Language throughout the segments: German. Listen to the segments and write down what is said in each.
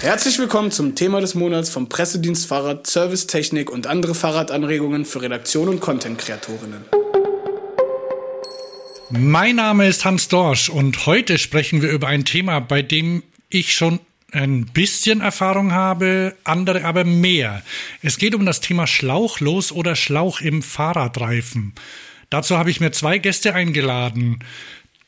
Herzlich willkommen zum Thema des Monats vom Pressedienst Fahrrad, Servicetechnik und andere Fahrradanregungen für Redaktion und Content-Kreatorinnen. Mein Name ist Hans Dorsch und heute sprechen wir über ein Thema, bei dem ich schon ein bisschen Erfahrung habe, andere aber mehr. Es geht um das Thema Schlauchlos oder Schlauch im Fahrradreifen. Dazu habe ich mir zwei Gäste eingeladen.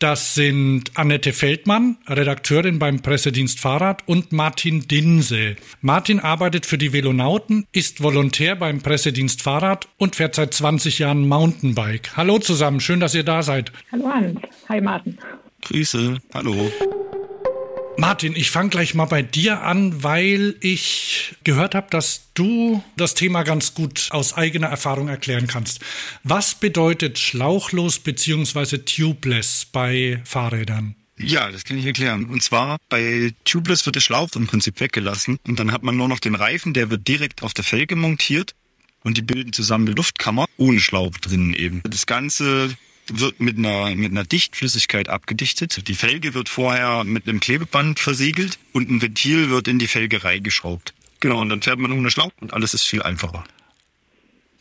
Das sind Annette Feldmann, Redakteurin beim Pressedienst Fahrrad und Martin Dinse. Martin arbeitet für die Velonauten, ist Volontär beim Pressedienst Fahrrad und fährt seit 20 Jahren Mountainbike. Hallo zusammen, schön, dass ihr da seid. Hallo Hans. Hi Martin. Grüße, hallo. Martin, ich fange gleich mal bei dir an, weil ich gehört habe, dass du das Thema ganz gut aus eigener Erfahrung erklären kannst. Was bedeutet schlauchlos bzw. tubeless bei Fahrrädern? Ja, das kann ich erklären. Und zwar bei Tubeless wird der Schlauch im Prinzip weggelassen und dann hat man nur noch den Reifen, der wird direkt auf der Felge montiert und die bilden zusammen eine Luftkammer ohne Schlauch drinnen eben. Das Ganze wird mit einer, mit einer Dichtflüssigkeit abgedichtet. Die Felge wird vorher mit einem Klebeband versiegelt und ein Ventil wird in die Felge reingeschraubt. Genau, und dann fährt man ohne Schlauch und alles ist viel einfacher.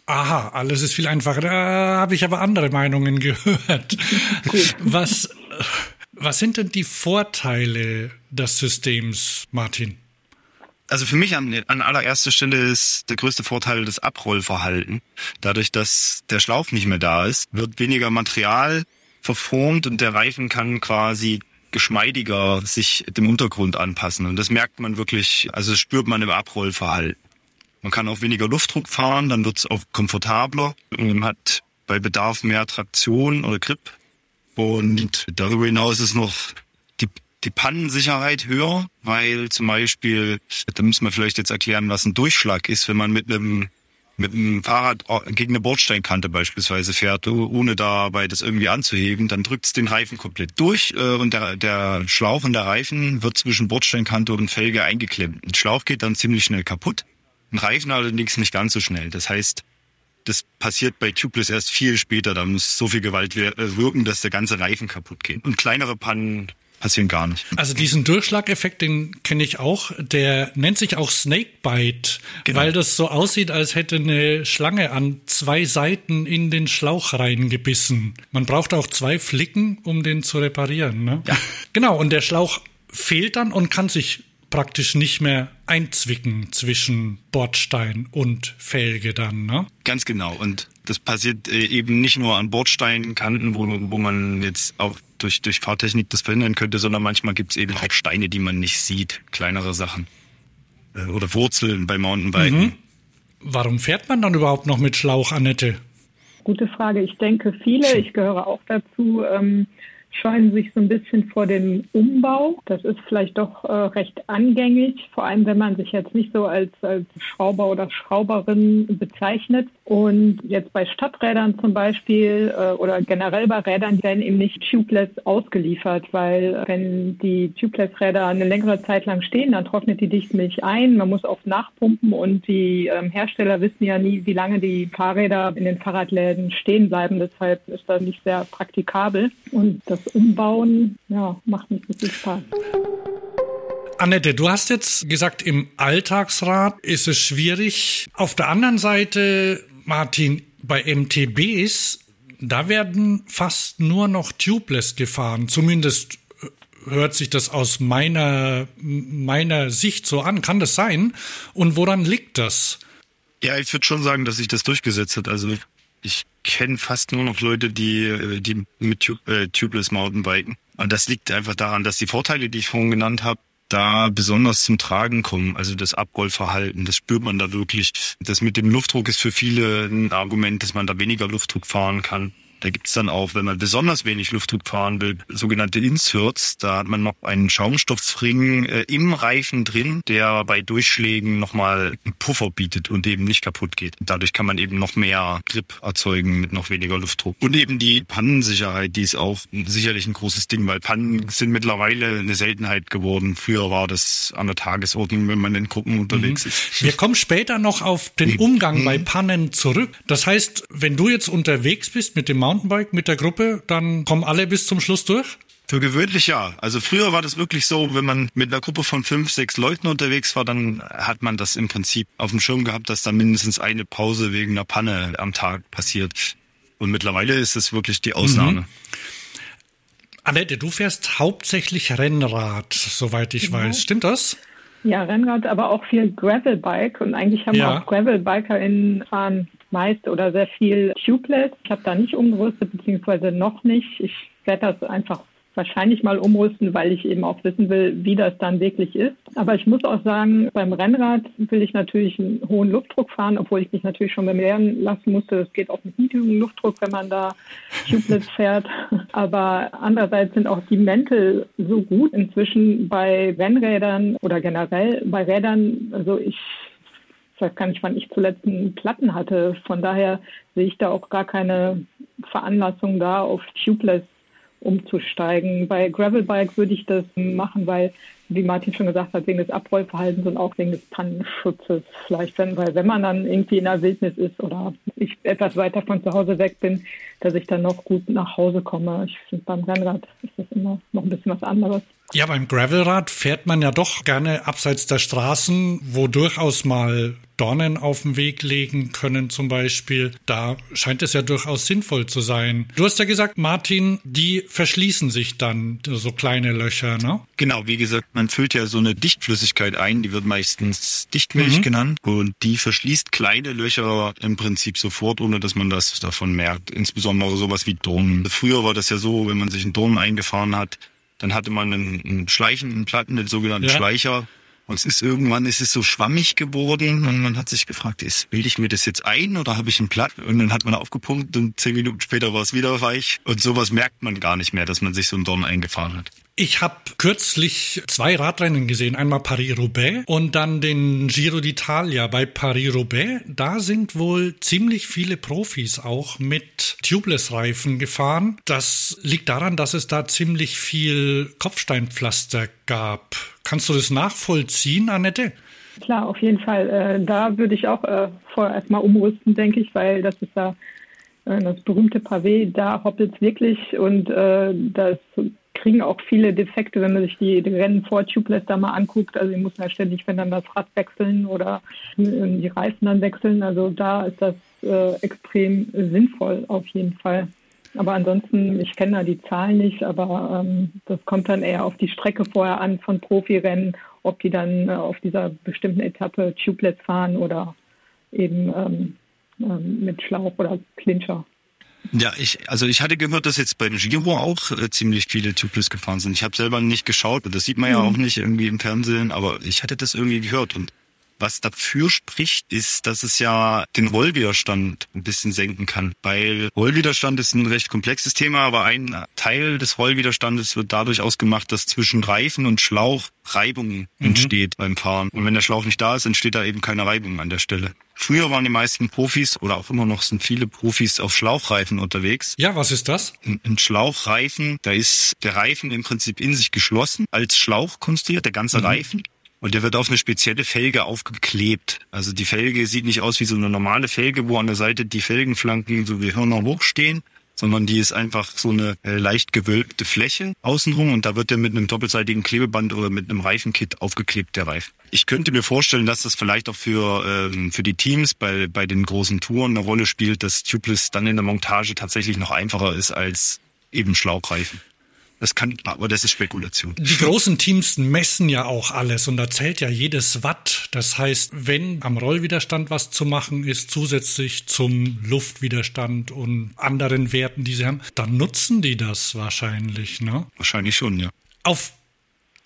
Aha, alles ist viel einfacher. Da habe ich aber andere Meinungen gehört. was, was sind denn die Vorteile des Systems, Martin? Also für mich an, an allererster Stelle ist der größte Vorteil das Abrollverhalten. Dadurch, dass der Schlauch nicht mehr da ist, wird weniger Material verformt und der Reifen kann quasi geschmeidiger sich dem Untergrund anpassen. Und das merkt man wirklich, also das spürt man im Abrollverhalten. Man kann auch weniger Luftdruck fahren, dann wird es auch komfortabler und man hat bei Bedarf mehr Traktion oder Grip. Und darüber hinaus ist noch die Pannensicherheit höher, weil zum Beispiel, da müssen wir vielleicht jetzt erklären, was ein Durchschlag ist, wenn man mit einem mit einem Fahrrad gegen eine Bordsteinkante beispielsweise fährt, ohne dabei das irgendwie anzuheben, dann drückt es den Reifen komplett durch äh, und der, der Schlauch und der Reifen wird zwischen Bordsteinkante und Felge eingeklemmt. Ein Schlauch geht dann ziemlich schnell kaputt, ein Reifen allerdings nicht ganz so schnell. Das heißt, das passiert bei Tubeless erst viel später. Da muss so viel Gewalt wirken, dass der ganze Reifen kaputt geht. Und kleinere Pannen passieren gar nicht. Also diesen Durchschlageffekt, den kenne ich auch. Der nennt sich auch Snakebite, genau. weil das so aussieht, als hätte eine Schlange an zwei Seiten in den Schlauch reingebissen. Man braucht auch zwei Flicken, um den zu reparieren. Ne? Ja. Genau, und der Schlauch fehlt dann und kann sich praktisch nicht mehr einzwicken zwischen Bordstein und Felge dann, ne? Ganz genau. Und das passiert äh, eben nicht nur an Bordsteinkanten, wo, wo man jetzt auch durch, durch Fahrtechnik das verhindern könnte, sondern manchmal gibt es eben auch Steine, die man nicht sieht, kleinere Sachen. Äh, oder Wurzeln bei Mountainbiken. Mhm. Warum fährt man dann überhaupt noch mit Schlauch, Annette? Gute Frage. Ich denke, viele, ich gehöre auch dazu, ähm, scheuen sich so ein bisschen vor dem Umbau. Das ist vielleicht doch äh, recht angängig, vor allem wenn man sich jetzt nicht so als, als Schrauber oder Schrauberin bezeichnet. Und jetzt bei Stadträdern zum Beispiel äh, oder generell bei Rädern werden eben nicht tubeless ausgeliefert, weil wenn die tubeless-Räder eine längere Zeit lang stehen, dann trocknet die Dichtmilch ein. Man muss oft nachpumpen und die ähm, Hersteller wissen ja nie, wie lange die Fahrräder in den Fahrradläden stehen bleiben. Deshalb ist das nicht sehr praktikabel. Und das Umbauen, ja, macht nicht so viel Spaß. Annette, du hast jetzt gesagt, im Alltagsrad ist es schwierig. Auf der anderen Seite, Martin, bei MTBs, da werden fast nur noch tubeless gefahren. Zumindest äh, hört sich das aus meiner, meiner Sicht so an. Kann das sein? Und woran liegt das? Ja, ich würde schon sagen, dass sich das durchgesetzt hat. Also ich kenne fast nur noch Leute, die, äh, die mit äh, Tubeless Mountainbiken. Und das liegt einfach daran, dass die Vorteile, die ich vorhin genannt habe, da besonders zum Tragen kommen. Also das Abrollverhalten, das spürt man da wirklich. Das mit dem Luftdruck ist für viele ein Argument, dass man da weniger Luftdruck fahren kann. Da gibt's dann auch, wenn man besonders wenig Luftdruck fahren will, sogenannte Inserts. Da hat man noch einen Schaumstoffring äh, im Reifen drin, der bei Durchschlägen nochmal einen Puffer bietet und eben nicht kaputt geht. Dadurch kann man eben noch mehr Grip erzeugen mit noch weniger Luftdruck. Und eben die Pannensicherheit, die ist auch sicherlich ein großes Ding, weil Pannen sind mittlerweile eine Seltenheit geworden. Früher war das an der Tagesordnung, wenn man in Gruppen unterwegs mhm. ist. Wir kommen später noch auf den Umgang mhm. bei Pannen zurück. Das heißt, wenn du jetzt unterwegs bist mit dem Mountainbike mit der Gruppe, dann kommen alle bis zum Schluss durch? Für gewöhnlich ja. Also früher war das wirklich so, wenn man mit einer Gruppe von fünf, sechs Leuten unterwegs war, dann hat man das im Prinzip auf dem Schirm gehabt, dass da mindestens eine Pause wegen einer Panne am Tag passiert. Und mittlerweile ist es wirklich die Ausnahme. Mhm. Annette, du fährst hauptsächlich Rennrad, soweit ich genau. weiß. Stimmt das? Ja, Rennrad, aber auch viel Gravelbike. Und eigentlich haben ja. auch GravelbikerInnen fahren meist oder sehr viel Tubeless. Ich habe da nicht umgerüstet, beziehungsweise noch nicht. Ich werde das einfach wahrscheinlich mal umrüsten, weil ich eben auch wissen will, wie das dann wirklich ist. Aber ich muss auch sagen, beim Rennrad will ich natürlich einen hohen Luftdruck fahren, obwohl ich mich natürlich schon beim Lernen lassen musste. Es geht auch mit niedrigem Luftdruck, wenn man da Tubeless fährt. Aber andererseits sind auch die Mäntel so gut inzwischen bei Rennrädern oder generell bei Rädern. Also ich ich weiß gar nicht, wann ich zuletzt einen Platten hatte. Von daher sehe ich da auch gar keine Veranlassung da, auf Tubeless umzusteigen. Bei Gravelbike würde ich das machen, weil, wie Martin schon gesagt hat, wegen des Abrollverhaltens und auch wegen des Pannenschutzes vielleicht, wenn, weil wenn man dann irgendwie in der Wildnis ist oder ich etwas weiter von zu Hause weg bin, dass ich dann noch gut nach Hause komme. Ich finde, beim Rennrad ist das immer noch ein bisschen was anderes. Ja, beim Gravelrad fährt man ja doch gerne abseits der Straßen, wo durchaus mal Dornen auf den Weg legen können zum Beispiel. Da scheint es ja durchaus sinnvoll zu sein. Du hast ja gesagt, Martin, die verschließen sich dann, so kleine Löcher, ne? Genau, wie gesagt, man füllt ja so eine Dichtflüssigkeit ein, die wird meistens Dichtmilch mhm. genannt und die verschließt kleine Löcher im Prinzip sofort, ohne dass man das davon merkt. Insbesondere sowas wie Dornen. Früher war das ja so, wenn man sich einen Dornen eingefahren hat, dann hatte man einen, einen schleichenden Platten, den sogenannten ja. Schleicher. Und es ist irgendwann ist es so schwammig geworden und man hat sich gefragt, ist, bilde ich mir das jetzt ein oder habe ich einen Platt? Und dann hat man aufgepumpt und zehn Minuten später war es wieder weich. Und sowas merkt man gar nicht mehr, dass man sich so einen Dorn eingefahren hat. Ich habe kürzlich zwei Radrennen gesehen, einmal Paris-Roubaix und dann den Giro d'Italia. Bei Paris-Roubaix, da sind wohl ziemlich viele Profis auch mit Tubeless-Reifen gefahren. Das liegt daran, dass es da ziemlich viel Kopfsteinpflaster gab. Kannst du das nachvollziehen, Annette? Klar, auf jeden Fall. Äh, da würde ich auch äh, vorher erstmal umrüsten, denke ich, weil das ist ja äh, das berühmte Pavé, da hoppelt es wirklich und äh, das kriegen auch viele Defekte, wenn man sich die, Rennen vor Tubeless da mal anguckt. Also die müssen ja ständig, wenn dann das Rad wechseln oder die Reifen dann wechseln. Also da ist das äh, extrem sinnvoll auf jeden Fall. Aber ansonsten, ich kenne da die Zahlen nicht, aber ähm, das kommt dann eher auf die Strecke vorher an von Profirennen, ob die dann äh, auf dieser bestimmten Etappe Tubeless fahren oder eben ähm, ähm, mit Schlauch oder Clincher. Ja, ich, also ich hatte gehört, dass jetzt bei Giro auch äh, ziemlich viele Tubeless gefahren sind. Ich habe selber nicht geschaut, das sieht man ja mhm. auch nicht irgendwie im Fernsehen, aber ich hatte das irgendwie gehört und was dafür spricht, ist, dass es ja den Rollwiderstand ein bisschen senken kann. Weil Rollwiderstand ist ein recht komplexes Thema, aber ein Teil des Rollwiderstandes wird dadurch ausgemacht, dass zwischen Reifen und Schlauch Reibung mhm. entsteht beim Fahren. Und wenn der Schlauch nicht da ist, entsteht da eben keine Reibung an der Stelle. Früher waren die meisten Profis oder auch immer noch sind viele Profis auf Schlauchreifen unterwegs. Ja, was ist das? Ein, ein Schlauchreifen, da ist der Reifen im Prinzip in sich geschlossen, als Schlauch konstruiert, der ganze mhm. Reifen. Und der wird auf eine spezielle Felge aufgeklebt. Also die Felge sieht nicht aus wie so eine normale Felge, wo an der Seite die Felgenflanken so wie Hörner hochstehen, sondern die ist einfach so eine äh, leicht gewölbte Fläche außenrum und da wird der mit einem doppelseitigen Klebeband oder mit einem Reifenkit aufgeklebt, der Reifen. Ich könnte mir vorstellen, dass das vielleicht auch für, ähm, für die Teams bei, bei den großen Touren eine Rolle spielt, dass Tubeless dann in der Montage tatsächlich noch einfacher ist als eben Schlauchreifen. Das kann, aber das ist Spekulation. Die großen Teams messen ja auch alles und da zählt ja jedes Watt. Das heißt, wenn am Rollwiderstand was zu machen ist, zusätzlich zum Luftwiderstand und anderen Werten, die sie haben, dann nutzen die das wahrscheinlich, ne? Wahrscheinlich schon, ja. Auf,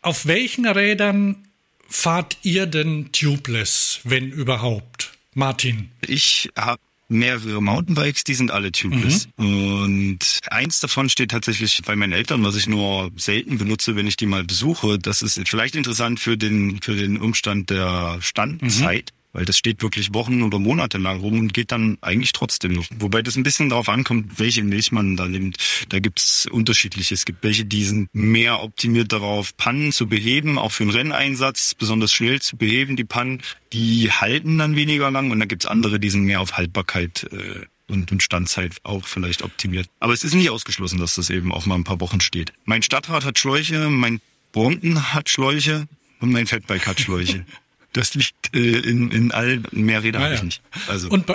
auf welchen Rädern fahrt ihr denn tubeless, wenn überhaupt? Martin. Ich habe mehrere Mountainbikes, die sind alle tubeless. Mhm. Und eins davon steht tatsächlich bei meinen Eltern, was ich nur selten benutze, wenn ich die mal besuche. Das ist vielleicht interessant für den, für den Umstand der Standzeit. Mhm weil das steht wirklich Wochen oder Monate lang rum und geht dann eigentlich trotzdem noch. Wobei das ein bisschen darauf ankommt, welche Milch man da nimmt. Da gibt's unterschiedliche. Es gibt welche, die sind mehr optimiert darauf, Pannen zu beheben, auch für den Renneinsatz, besonders schnell zu beheben, die Pannen. Die halten dann weniger lang und dann gibt's andere, die sind mehr auf Haltbarkeit äh, und, und Standzeit auch vielleicht optimiert. Aber es ist nicht ausgeschlossen, dass das eben auch mal ein paar Wochen steht. Mein Stadtrat hat Schläuche, mein Brompton hat Schläuche und mein Fatbike hat Schläuche. Das liegt äh, in, in allen, mehr Räder Ah, habe ich ja. nicht. Also Und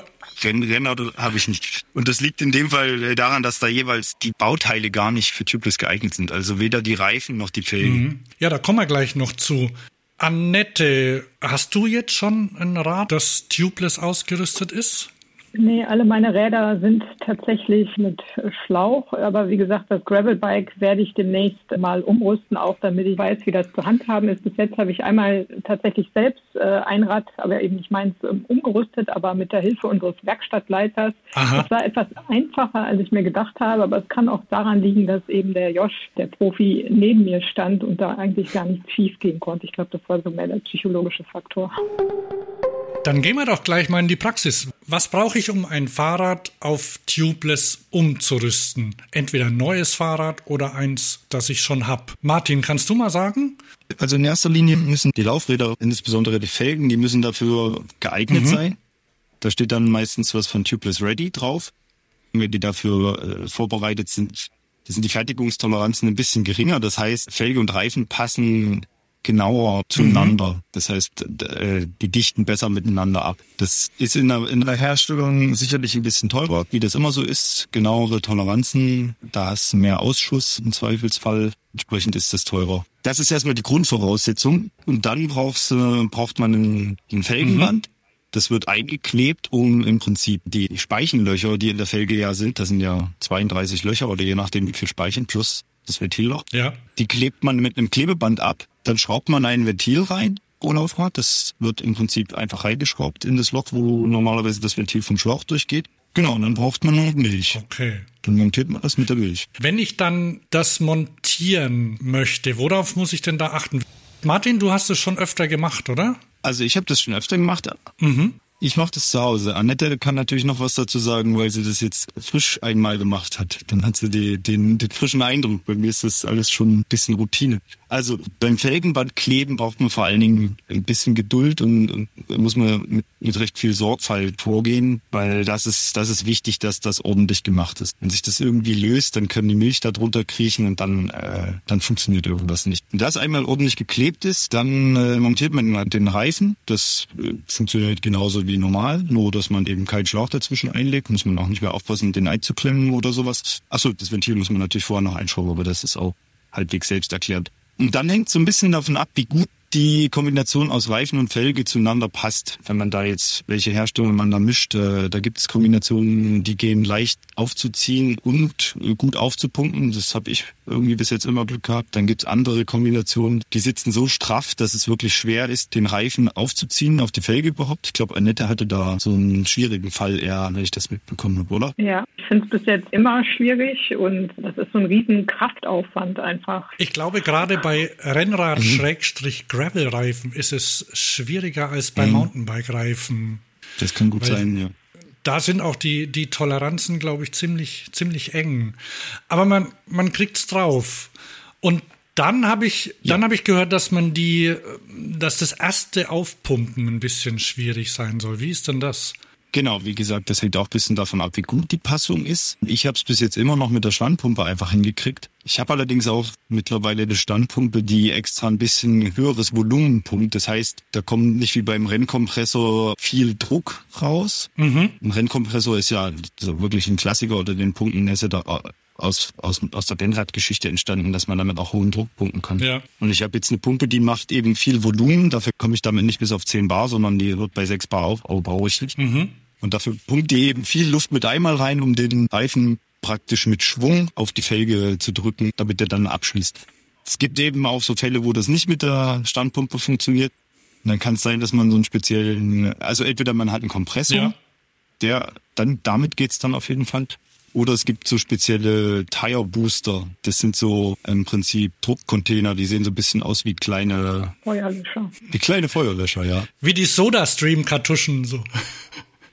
Renn, Rennauto habe ich nicht. Und das liegt in dem Fall äh, daran, dass da jeweils die Bauteile gar nicht für Tubeless geeignet sind. Also weder die Reifen noch die Felgen. ja, da kommen wir gleich noch zu. Annette, hast du jetzt schon ein Rad, das tubeless ausgerüstet ist? Nee, alle meine Räder sind tatsächlich mit Schlauch. Aber wie gesagt, das Gravelbike werde ich demnächst mal umrüsten, auch damit ich weiß, wie das zu handhaben ist. Bis jetzt habe ich einmal tatsächlich selbst äh, ein Rad, aber eben nicht meins, ähm, umgerüstet, aber mit der Hilfe unseres Werkstattleiters. Aha. Das war etwas einfacher, als ich mir gedacht habe, aber es kann auch daran liegen, dass eben der Josh, der Profi, neben mir stand und da eigentlich gar nichts schief gehen konnte. Ich glaube, das war so mehr der psychologische Faktor. Dann gehen wir doch gleich mal in die Praxis. Was brauche ich, um ein Fahrrad auf tubeless umzurüsten? Entweder ein neues Fahrrad oder eins, das ich schon habe. Martin, kannst du mal sagen? Also in erster Linie müssen die Laufräder, insbesondere die Felgen, die müssen dafür geeignet sein. Da steht dann meistens was von Tubeless Ready drauf. Wenn die dafür äh, vorbereitet sind, sind die Fertigungstoleranzen ein bisschen geringer. Das heißt, Felge und Reifen passen genauer zueinander. Das heißt, äh, die dichten besser miteinander ab. Das ist in der, in der Herstellung sicherlich ein bisschen teurer, wie das immer so ist. Genauere Toleranzen, da hast du mehr Ausschuss im Zweifelsfall. Entsprechend ist das teurer. Das ist erstmal die Grundvoraussetzung. Und dann brauchst, braucht man ein, ein Felgenband. Das wird eingeklebt, um im Prinzip die Speichenlöcher, die in der Felge ja sind, das sind ja 32 Löcher oder je nachdem wie viel Speichen plus das Ventilleloch, Ja. die klebt man mit einem Klebeband ab. Dann schraubt man ein Ventil rein pro Laufrad. Das wird im Prinzip einfach reingeschraubt in das Loch, wo normalerweise das Ventil vom Schlauch durchgeht. Genau, und dann braucht man noch Milch. Okay. Dann montiert man das mit der Milch. Wenn ich dann das montieren möchte, worauf muss ich denn da achten? Martin, du hast es schon öfter gemacht, oder? Also ich habe das schon öfter gemacht. Ich mache das zu Hause. Annette kann natürlich noch was dazu sagen, weil sie das jetzt frisch einmal gemacht hat. Dann hat sie die, den, den frischen Eindruck. Bei mir ist das alles schon ein bisschen Routine. Also beim Felgenband kleben braucht man vor allen Dingen ein bisschen Geduld und, und muss man mit, mit recht viel Sorgfalt vorgehen, weil das ist, das ist wichtig, dass das ordentlich gemacht ist. Wenn sich das irgendwie löst, dann können die Milch da drunter kriechen und dann, äh, dann funktioniert irgendwas nicht. Wenn das einmal ordentlich geklebt ist, dann äh, montiert man den Reifen. Das äh, funktioniert genauso wie normal, nur dass man eben keinen Schlauch dazwischen einlegt. Muss man auch nicht mehr aufpassen, den einzuklemmen oder sowas. Achso, das Ventil muss man natürlich vorher noch einschrauben, aber das ist auch halbwegs selbst erklärt. Und dann hängt so ein bisschen davon ab, wie gut die Kombination aus Reifen und Felge zueinander passt. Wenn man da jetzt welche Herstellungen man da mischt, äh, da gibt es Kombinationen, die gehen leicht aufzuziehen und äh, gut aufzupumpen. Das habe ich irgendwie bis jetzt immer Glück gehabt. Dann gibt es andere Kombinationen, die sitzen so straff, dass es wirklich schwer ist, den Reifen aufzuziehen auf die Felge überhaupt. Ich glaube, Annette hatte da so einen schwierigen Fall eher, wenn ich das mitbekommen habe, oder? Ja, ich finde es bis jetzt immer schwierig und das ist so ein riesen Kraftaufwand einfach. Ich glaube, gerade bei Rennrad-Gravel-Reifen ist es schwieriger als bei Mountainbike-Reifen. Das kann gut sein, ja. Da sind auch die, die Toleranzen, glaube ich, ziemlich, ziemlich eng. Aber man, man kriegt's drauf. Und dann habe ich, dann habe ich gehört, dass man die, dass das erste Aufpumpen ein bisschen schwierig sein soll. Wie ist denn das? Genau, wie gesagt, das hängt auch ein bisschen davon ab, wie gut die Passung ist. Ich habe es bis jetzt immer noch mit der Standpumpe einfach hingekriegt. Ich habe allerdings auch mittlerweile eine Standpumpe, die extra ein bisschen höheres Volumen pumpt. Das heißt, da kommt nicht wie beim Rennkompressor viel Druck raus. Ein Rennkompressor ist ja so wirklich ein Klassiker oder den Punkten ist ja da aus, aus, aus der Rennradgeschichte entstanden, dass man damit auch hohen Druck pumpen kann. Ja. Und ich habe jetzt eine Pumpe, die macht eben viel Volumen. Dafür komme ich damit nicht bis auf 10 Bar, sondern die wird bei 6 Bar auf, aufbaurig. Und dafür pumpt die eben viel Luft mit einmal rein, um den Reifen praktisch mit Schwung auf die Felge zu drücken, damit der dann abschließt. Es gibt eben auch so Fälle, wo das nicht mit der Standpumpe funktioniert. Und dann kann es sein, dass man so einen speziellen, also entweder man hat einen Kompressor, Ja. der, dann, damit geht's dann auf jeden Fall. Oder es gibt so spezielle Tire Booster. Das sind so im Prinzip Druckcontainer, die sehen so ein bisschen aus wie kleine, Feuerlöscher. wie kleine Feuerlöscher, ja. Wie die Soda-Stream-Kartuschen, so.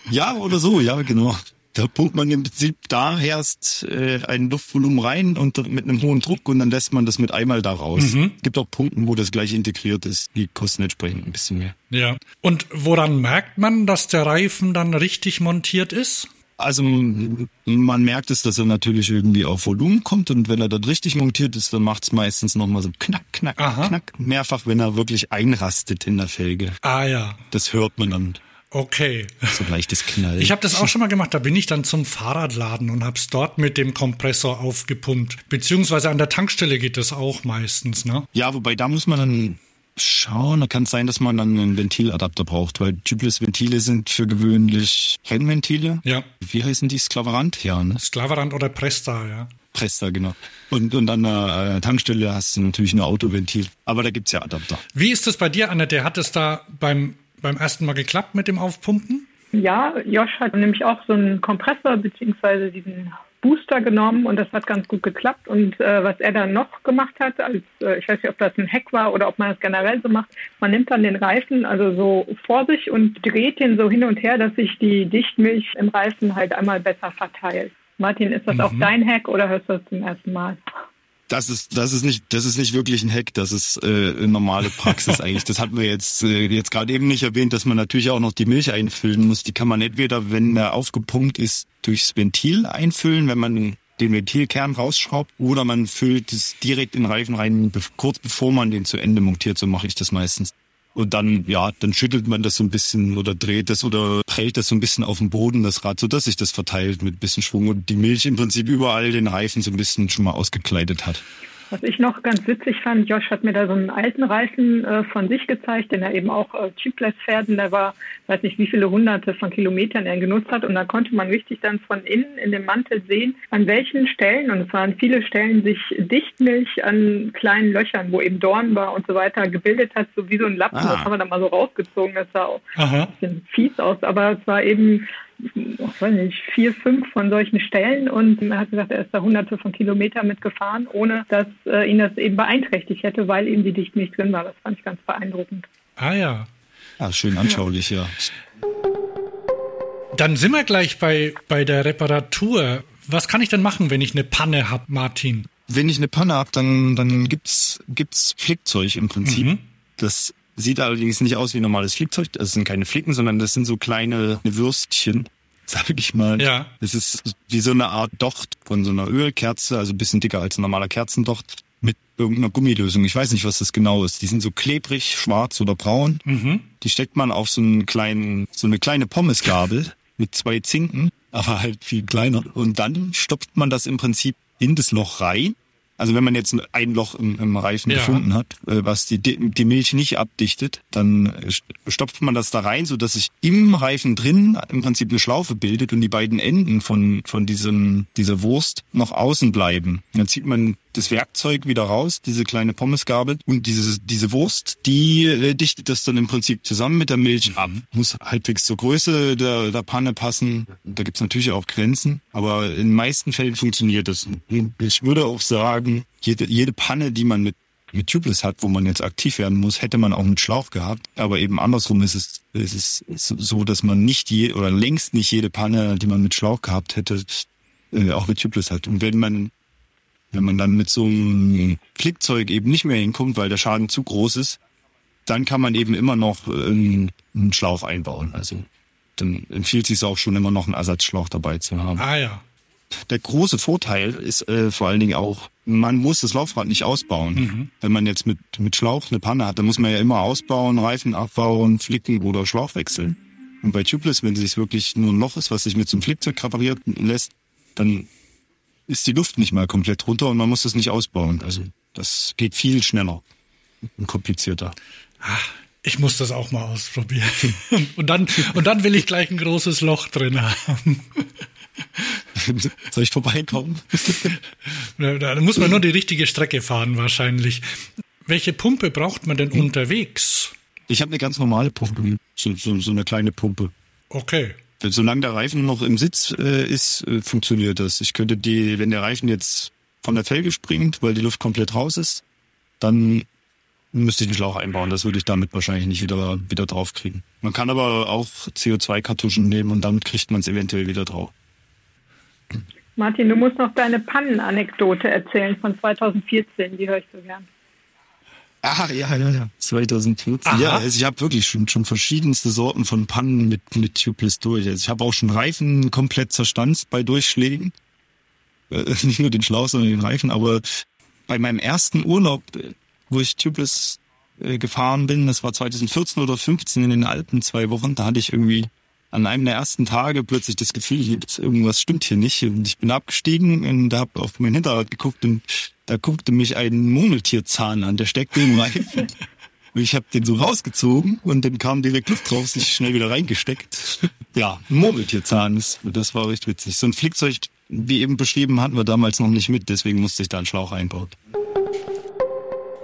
Ja, oder so, ja, genau. Da pumpt man im Prinzip da erst äh, ein Luftvolumen rein und mit einem hohen Druck und dann lässt man das mit einmal da raus. Gibt auch Punkten, wo das gleich integriert ist. Die kosten entsprechend ein bisschen mehr. Ja. Und woran merkt man, dass der Reifen dann richtig montiert ist? Also man merkt es, dass er natürlich irgendwie auf Volumen kommt und wenn er dann richtig montiert ist, dann macht es meistens nochmal so knack, knack, Aha. knack. Mehrfach, wenn er wirklich einrastet in der Felge. Ah ja, Das hört man dann. Okay. So leichtes Knall. Ich habe das auch schon mal gemacht. Da bin ich dann zum Fahrradladen und habe es dort mit dem Kompressor aufgepumpt. Beziehungsweise an der Tankstelle geht das auch meistens, ne? Ja, wobei da muss man dann schauen. Da kann es sein, dass man dann einen Ventiladapter braucht, weil Tubeless-Ventile sind für gewöhnlich Kennventile. Ja. Wie heißen die? Sklaverant? Ja, ne? Sklaverand oder Presta, ja. Presta, genau. Und, und an der äh, Tankstelle hast du natürlich ein Autoventil. Aber da gibt's ja Adapter. Wie ist das bei dir, Annette? Hat es da beim, beim ersten Mal geklappt mit dem Aufpumpen? Ja, Josh hat nämlich auch so einen Kompressor beziehungsweise diesen Booster genommen und das hat ganz gut geklappt. Und äh, was er dann noch gemacht hat, als äh, ich weiß nicht, ob das ein Hack war oder ob man das generell so macht, man nimmt dann den Reifen also so vor sich und dreht den so hin und her, dass sich die Dichtmilch im Reifen halt einmal besser verteilt. Martin, ist das auch dein Hack oder hörst du das zum ersten Mal? Das ist, das ist nicht, das ist nicht wirklich ein Hack, das ist äh, normale Praxis eigentlich. Das hatten wir jetzt, äh, jetzt gerade eben nicht erwähnt, dass man natürlich auch noch die Milch einfüllen muss. Die kann man entweder, wenn er aufgepumpt ist, durchs Ventil einfüllen, wenn man den Ventilkern rausschraubt, oder man füllt es direkt in den Reifen rein, kurz bevor man den zu Ende montiert. So mache ich das meistens. Und dann, ja, dann schüttelt man das so ein bisschen oder dreht das oder prellt das so ein bisschen auf den Boden, das Rad, so dass sich das verteilt mit bisschen Schwung und die Milch im Prinzip überall den Reifen so ein bisschen schon mal ausgekleidet hat. Was ich noch ganz witzig fand, Josh hat mir da so einen alten Reifen äh, von sich gezeigt, den er eben auch äh, tubeless fährt und der war, weiß nicht wie viele hunderte von Kilometern er genutzt hat und da konnte man richtig dann von innen in dem Mantel sehen, an welchen Stellen, und es waren viele Stellen, sich Dichtmilch an kleinen Löchern, wo eben Dorn war und so weiter, gebildet hat, so wie so ein Lappen, Ah. das haben wir dann mal so rausgezogen, das sah auch Aha. ein bisschen fies aus, aber es war eben, ich weiß nicht, vier, fünf von solchen Stellen und er hat gesagt, er ist da hunderte von Kilometern mitgefahren, ohne dass äh, ihn das eben beeinträchtigt hätte, weil eben die Dichtmilch drin war. Das fand ich ganz beeindruckend. Ah ja. Ja, schön anschaulich, ja. Dann sind wir gleich bei, bei der Reparatur. Was kann ich denn machen, wenn ich eine Panne hab, Martin? Wenn ich eine Panne hab, dann, dann gibt's, gibt's Flickzeug im Prinzip. Das sieht allerdings nicht aus wie normales Flickzeug. Das sind keine Flicken, sondern das sind so kleine Würstchen, sag ich mal. Ja. Das ist wie so eine Art Docht von so einer Ölkerze, also ein bisschen dicker als ein normaler Kerzendocht mit irgendeiner Gummilösung. Ich weiß nicht, was das genau ist. Die sind so klebrig, schwarz oder braun. Die steckt man auf so einen kleinen, so eine kleine Pommesgabel mit zwei Zinken, aber halt viel kleiner. Und dann stopft man das im Prinzip in das Loch rein. Also wenn man jetzt ein Loch im, im Reifen Ja. gefunden hat, äh, was die, die Milch nicht abdichtet, dann äh, stopft man das da rein, so dass sich im Reifen drin im Prinzip eine Schlaufe bildet und die beiden Enden von, von diesem, dieser Wurst noch außen bleiben. Dann zieht man das Werkzeug wieder raus, diese kleine Pommesgabel und diese, diese Wurst, die äh, dichtet das dann im Prinzip zusammen mit der Milch ab. Muss halbwegs zur Größe der, der Panne passen. Da gibt's natürlich auch Grenzen, aber in den meisten Fällen funktioniert das. Ich würde auch sagen, jede, jede Panne, die man mit mit Tubeless hat, wo man jetzt aktiv werden muss, hätte man auch mit Schlauch gehabt. Aber eben andersrum ist es, ist es so, dass man nicht je, oder längst nicht jede Panne, die man mit Schlauch gehabt hätte, äh, auch mit Tubeless hat. Und wenn man wenn man dann mit so einem Flickzeug eben nicht mehr hinkommt, weil der Schaden zu groß ist, dann kann man eben immer noch ähm, einen Schlauch einbauen. Also dann empfiehlt sich auch schon immer noch einen Ersatzschlauch dabei zu haben. Ah ja. Der große Vorteil ist äh, vor allen Dingen auch, man muss das Laufrad nicht ausbauen. Wenn man jetzt mit, mit Schlauch eine Panne hat, dann muss man ja immer ausbauen, Reifen abbauen, flicken oder Schlauch wechseln. Und bei Tubeless, wenn es wirklich nur ein Loch ist, was sich mit so einem Flickzeug repariert lässt, dann ist die Luft nicht mal komplett runter und man muss das nicht ausbauen. Also das geht viel schneller und komplizierter. Ich muss das auch mal ausprobieren. Und dann, und dann will ich gleich ein großes Loch drin haben. Soll ich vorbeikommen? Da da muss man nur die richtige Strecke fahren wahrscheinlich. Welche Pumpe braucht man denn unterwegs? Ich habe eine ganz normale Pumpe, so, so, so eine kleine Pumpe. Okay. Solange der Reifen noch im Sitz äh, ist, äh, funktioniert das. Ich könnte die, wenn der Reifen jetzt von der Felge springt, weil die Luft komplett raus ist, dann müsste ich den Schlauch einbauen. Das würde ich damit wahrscheinlich nicht wieder, wieder draufkriegen. Man kann aber auch CO2-Kartuschen nehmen und damit kriegt man es eventuell wieder drauf. Martin, du musst noch deine Pannenanekdote erzählen von 2014, die höre ich so gern. Ah, ja, ja, ja. 2014. Aha. Ja, also ich habe wirklich schon, schon verschiedenste Sorten von Pannen mit, mit Tubeless durch. Also ich habe auch schon Reifen komplett zerstanzt bei Durchschlägen. Äh, nicht nur den Schlauch, sondern den Reifen. Aber bei meinem ersten Urlaub, äh, wo ich Tubeless äh, gefahren bin, das war 2014 oder 15 in den Alpen, zwei Wochen, da hatte ich irgendwie an einem der ersten Tage plötzlich das Gefühl, irgendwas stimmt hier nicht. Und ich bin abgestiegen und habe auf mein Hinterrad geguckt und da guckte mich ein Murmeltierzahn an, der steckte im Reifen. Ich habe den so rausgezogen und dann kam direkt Luft drauf, sich schnell wieder reingesteckt. Ja, ein Murmeltierzahn, das, war recht witzig. So ein Flickzeug, wie eben beschrieben, hatten wir damals noch nicht mit, deswegen musste ich da einen Schlauch einbauen.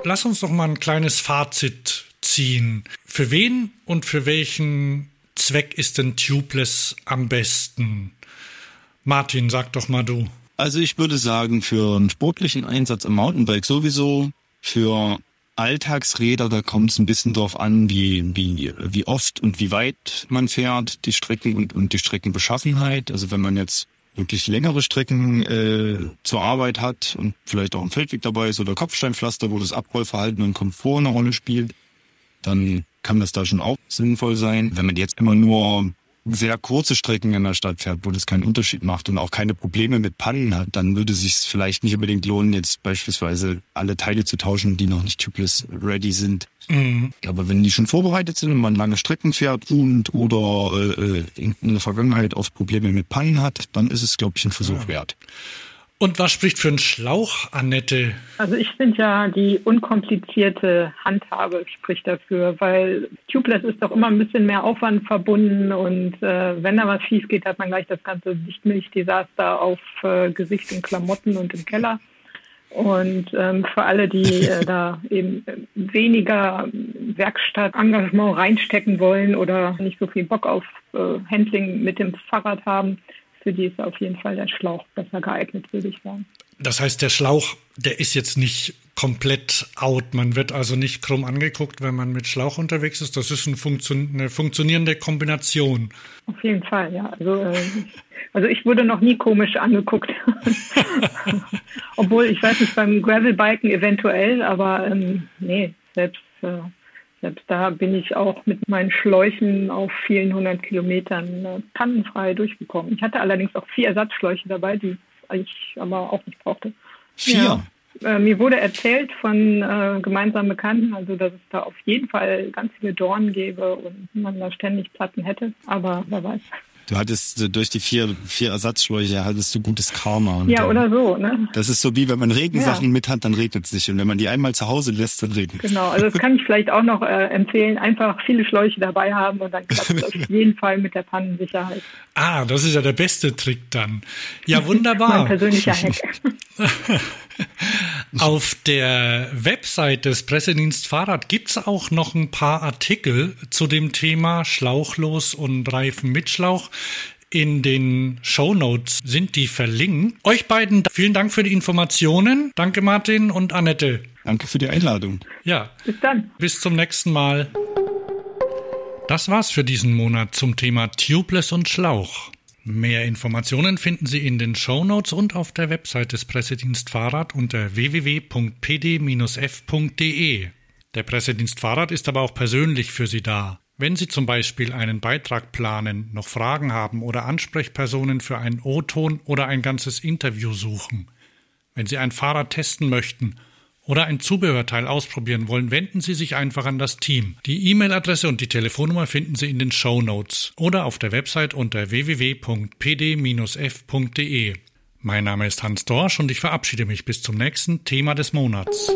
Lass uns doch mal ein kleines Fazit ziehen. Für wen und für welchen Zweck ist denn Tubeless am besten? Martin, sag doch mal du. Also ich würde sagen, für einen sportlichen Einsatz im Mountainbike sowieso, für Alltagsräder, da kommt es ein bisschen drauf an, wie, wie, wie oft und wie weit man fährt, die Strecken und, und die Streckenbeschaffenheit. Also wenn man jetzt wirklich längere Strecken äh, zur Arbeit hat und vielleicht auch ein Feldweg dabei ist oder Kopfsteinpflaster, wo das Abrollverhalten und Komfort eine Rolle spielt, dann kann das da schon auch sinnvoll sein. Wenn man jetzt immer nur sehr kurze Strecken in der Stadt fährt, wo das keinen Unterschied macht und auch keine Probleme mit Pannen hat, dann würde es sich vielleicht nicht unbedingt lohnen, jetzt beispielsweise alle Teile zu tauschen, die noch nicht tubeless ready sind. Mhm. Aber wenn die schon vorbereitet sind und man lange Strecken fährt und oder äh, in der Vergangenheit oft Probleme mit Pannen hat, dann ist es, glaube ich, ein Versuch ja. wert. Und was spricht für einen Schlauch, Annette? Also ich finde ja, die unkomplizierte Handhabe spricht dafür, weil Tubeless ist doch immer ein bisschen mehr Aufwand verbunden und äh, wenn da was schief geht, hat man gleich das ganze Dichtmilchdesaster auf äh, Gesicht und Klamotten und im Keller. Und ähm, für alle, die äh, da eben weniger Werkstattengagement reinstecken wollen oder nicht so viel Bock auf äh, Handling mit dem Fahrrad haben, für die ist auf jeden Fall der Schlauch besser geeignet, würde ich sagen. Das heißt, der Schlauch, der ist jetzt nicht komplett out. Man wird also nicht krumm angeguckt, wenn man mit Schlauch unterwegs ist. Das ist ein Funktion eine funktionierende Kombination. Auf jeden Fall, ja. Also, äh, also ich wurde noch nie komisch angeguckt. Obwohl, ich weiß nicht, beim Gravelbiken eventuell, aber ähm, nee, selbst äh, selbst da bin ich auch mit meinen Schläuchen auf vielen hundert Kilometern äh, pannenfrei durchgekommen. Ich hatte allerdings auch vier Ersatzschläuche dabei, die ich aber auch nicht brauchte. Vier? Ja. Äh, mir wurde erzählt von äh, gemeinsamen Bekannten, also dass es da auf jeden Fall ganz viele Dornen gäbe und man da ständig Platten hätte, aber wer weiß. Du hattest durch die vier, vier Ersatzschläuche hattest du gutes Karma. ja, oder so, ne? Das ist so wie, wenn man Regensachen ja. mit hat, dann regnet es nicht. Und wenn man die einmal zu Hause lässt, dann regnet es. Genau, also das kann ich vielleicht auch noch äh, empfehlen. Einfach viele Schläuche dabei haben und dann klappt es auf jeden Fall mit der Pannensicherheit. Ah, das ist ja der beste Trick dann. Ja, wunderbar. mein persönlicher Hack. Auf der Website des Pressedienst Fahrrad gibt's auch noch ein paar Artikel zu dem Thema Schlauchlos und Reifen mit Schlauch. In den Show Notes sind die verlinkt. Euch beiden vielen Dank für die Informationen. Danke Martin und Annette. Danke für die Einladung. Ja. Bis dann. Bis zum nächsten Mal. Das war's für diesen Monat zum Thema Tubeless und Schlauch. Mehr Informationen finden Sie in den Show Notes und auf der Website des Pressedienst Fahrrad unter www.pd-f.de. Der Pressedienst Fahrrad ist aber auch persönlich für Sie da. Wenn Sie zum Beispiel einen Beitrag planen, noch Fragen haben oder Ansprechpersonen für einen O-Ton oder ein ganzes Interview suchen. Wenn Sie ein Fahrrad testen möchten oder ein Zubehörteil ausprobieren wollen, wenden Sie sich einfach an das Team. Die E-Mail-Adresse und die Telefonnummer finden Sie in den Show Notes oder auf der Website unter www.pd-f.de. Mein Name ist Hans Dorsch und ich verabschiede mich bis zum nächsten Thema des Monats.